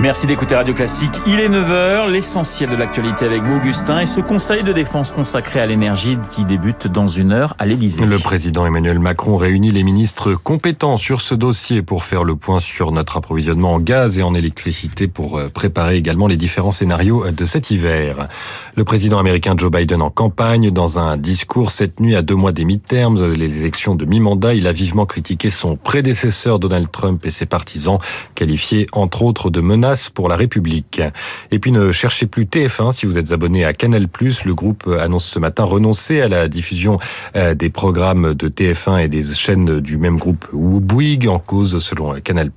Merci d'écouter Radio Classique. Il est 9h, l'essentiel de l'actualité avec vous, Augustin, et ce conseil de défense consacré à l'énergie qui débute dans une heure à l'Élysée. Le président Emmanuel Macron réunit les ministres compétents sur ce dossier pour faire le point sur notre approvisionnement en gaz et en électricité pour euh, préparer également les différents scénarios de cet hiver. Le président américain Joe Biden en campagne, dans un discours cette nuit à deux mois des mi-termes, les élections de mi-mandat, il a vivement critiqué son prédécesseur Donald Trump et ses partisans, qualifiés entre autres de menaces pour la République. Et puis ne cherchez plus TF1 si vous êtes abonné à Canal+. Le groupe annonce ce matin renoncer à la diffusion euh, des programmes de TF1 et des chaînes du même groupe Bouygues en cause, selon Canal+,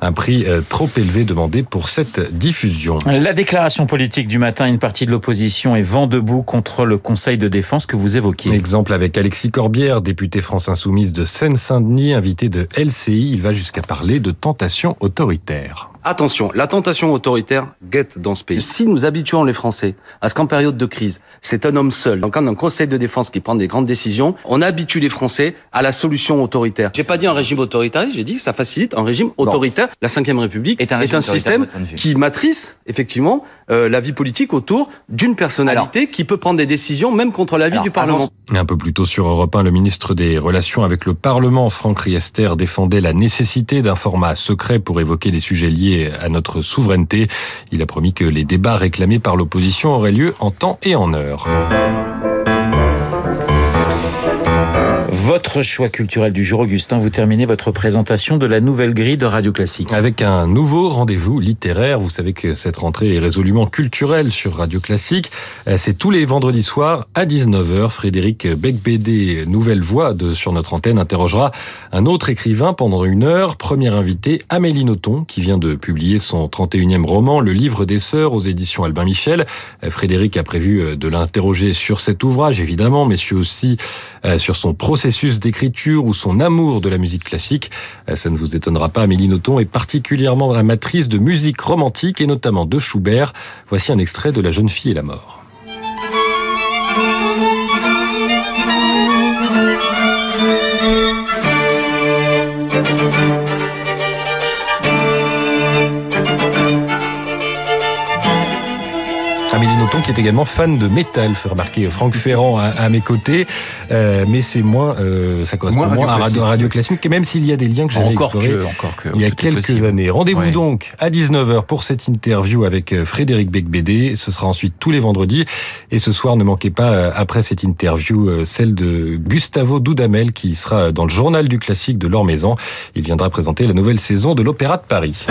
un prix euh, trop élevé demandé pour cette diffusion. La déclaration politique du matin, une partie de l'opposition est vent debout contre le Conseil de défense que vous évoquez. Exemple avec Alexis Corbière, député France Insoumise de Seine-Saint-Denis, invité de LCI. Il va jusqu'à parler de tentation autoritaire. Attention, la tentation autoritaire guette dans ce pays. Si nous habituons les Français à ce qu'en période de crise, c'est un homme seul, donc un conseil de défense qui prend des grandes décisions, on habitue les Français à la solution autoritaire. J'ai pas dit un régime autoritaire, j'ai dit que ça facilite un régime autoritaire. La Ve République est un, est un système qui matrice, effectivement, euh, la vie politique autour d'une personnalité Alors, qui peut prendre des décisions même contre l'avis du Parlement. Un peu plus tôt sur Europe 1, le ministre des Relations avec le Parlement, Franck Riester, défendait la nécessité d'un format secret pour évoquer des sujets liés à notre souveraineté. Il a promis que les débats réclamés par l'opposition auraient lieu en temps et en heure. Votre choix culturel du jour, Augustin, vous terminez votre présentation de la nouvelle grille de Radio Classique. Avec un nouveau rendez-vous littéraire. Vous savez que cette rentrée est résolument culturelle sur Radio Classique. C'est tous les vendredis soirs à 19h. Frédéric Becbédé, nouvelle voix de Sur notre antenne, interrogera un autre écrivain pendant une heure. Première invitée, Amélie Nothomb, qui vient de publier son 31e roman, Le Livre des Sœurs, aux éditions Albin Michel. Frédéric a prévu de l'interroger sur cet ouvrage, évidemment, mais aussi sur son processus d'écriture ou son amour de la musique classique. Ça ne vous étonnera pas, Amélie Nothomb est particulièrement amatrice de musique romantique et notamment de Schubert. Voici un extrait de La jeune fille et la mort. Qui est également fan de métal, fait remarquer Franck Ferrand à, à mes côtés, euh, mais c'est moins, euh, ça correspond moins, à radio, radio classique, même s'il y a des liens que j'avais explorés que, encore que, il y a quelques possible. années. Rendez-vous ouais. donc à 19h pour cette interview avec euh, Frédéric Becbédé. Ce sera ensuite tous les vendredis. Et ce soir, ne manquez pas, euh, après cette interview, celle de Gustavo Dudamel qui sera dans le journal du classique de Maison. Il viendra présenter la nouvelle saison de l'Opéra de Paris.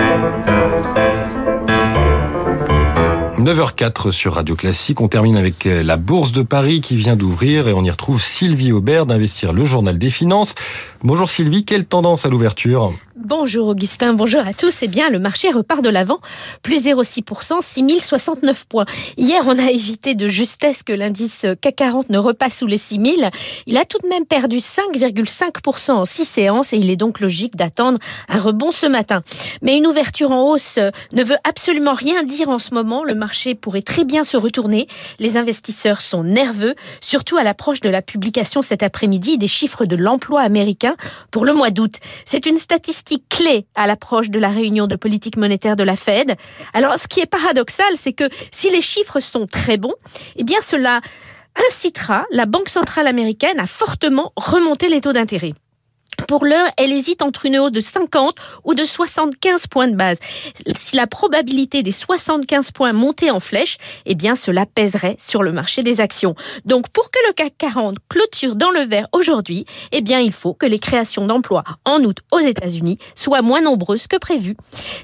9h04 sur Radio Classique. On termine avec la Bourse de Paris qui vient d'ouvrir et on y retrouve Sylvie Aubert d'Investir le Journal des Finances. Bonjour Sylvie, quelle tendance à l'ouverture? Bonjour Augustin, bonjour à tous. Eh bien, le marché repart de l'avant, plus 0,6%, 6069 points. Hier, on a évité de justesse que l'indice CAC 40 ne repasse sous les 6000. Il a tout de même perdu 5,5% en 6 séances et il est donc logique d'attendre un rebond ce matin. Mais une ouverture en hausse ne veut absolument rien dire en ce moment. Pourrait très bien se retourner. Les investisseurs sont nerveux, surtout à l'approche de la publication cet après-midi des chiffres de l'emploi américain pour le mois d'août. C'est une statistique clé à l'approche de la réunion de politique monétaire de la Fed. Alors, ce qui est paradoxal, c'est que si les chiffres sont très bons, eh bien, cela incitera la Banque centrale américaine à fortement remonter les taux d'intérêt. Pour l'heure, elle hésite entre une hausse de 50 ou de 75 points de base. Si la probabilité des 75 points montait en flèche, eh bien cela pèserait sur le marché des actions. Donc pour que le CAC 40 clôture dans le vert aujourd'hui, eh bien il faut que les créations d'emplois en août aux États-Unis soient moins nombreuses que prévu.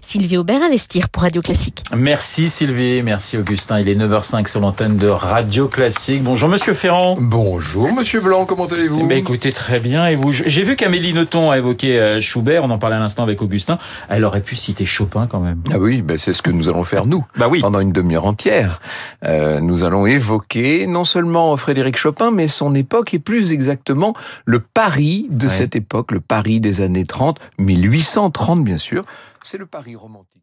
Sylvie Aubert investir pour Radio Classique. Merci Sylvie, merci Augustin. Il est 9h05 sur l'antenne de Radio Classique. Bonjour Monsieur Ferrand. Bonjour Monsieur Blanc, comment allez-vous? Eh Écoutez très bien et vous? J'ai vu qu'Amélie Nothomb a évoqué euh, Schubert, on en parlait à l'instant avec Augustin. Elle aurait pu citer Chopin quand même. Ah oui, ben c'est ce que nous allons faire nous. Bah oui. Pendant une demi-heure entière, euh, nous allons évoquer non seulement Frédéric Chopin, mais son époque et plus exactement le Paris de ouais. cette époque, le Paris des années 30, 1830 bien sûr. C'est le Paris romantique.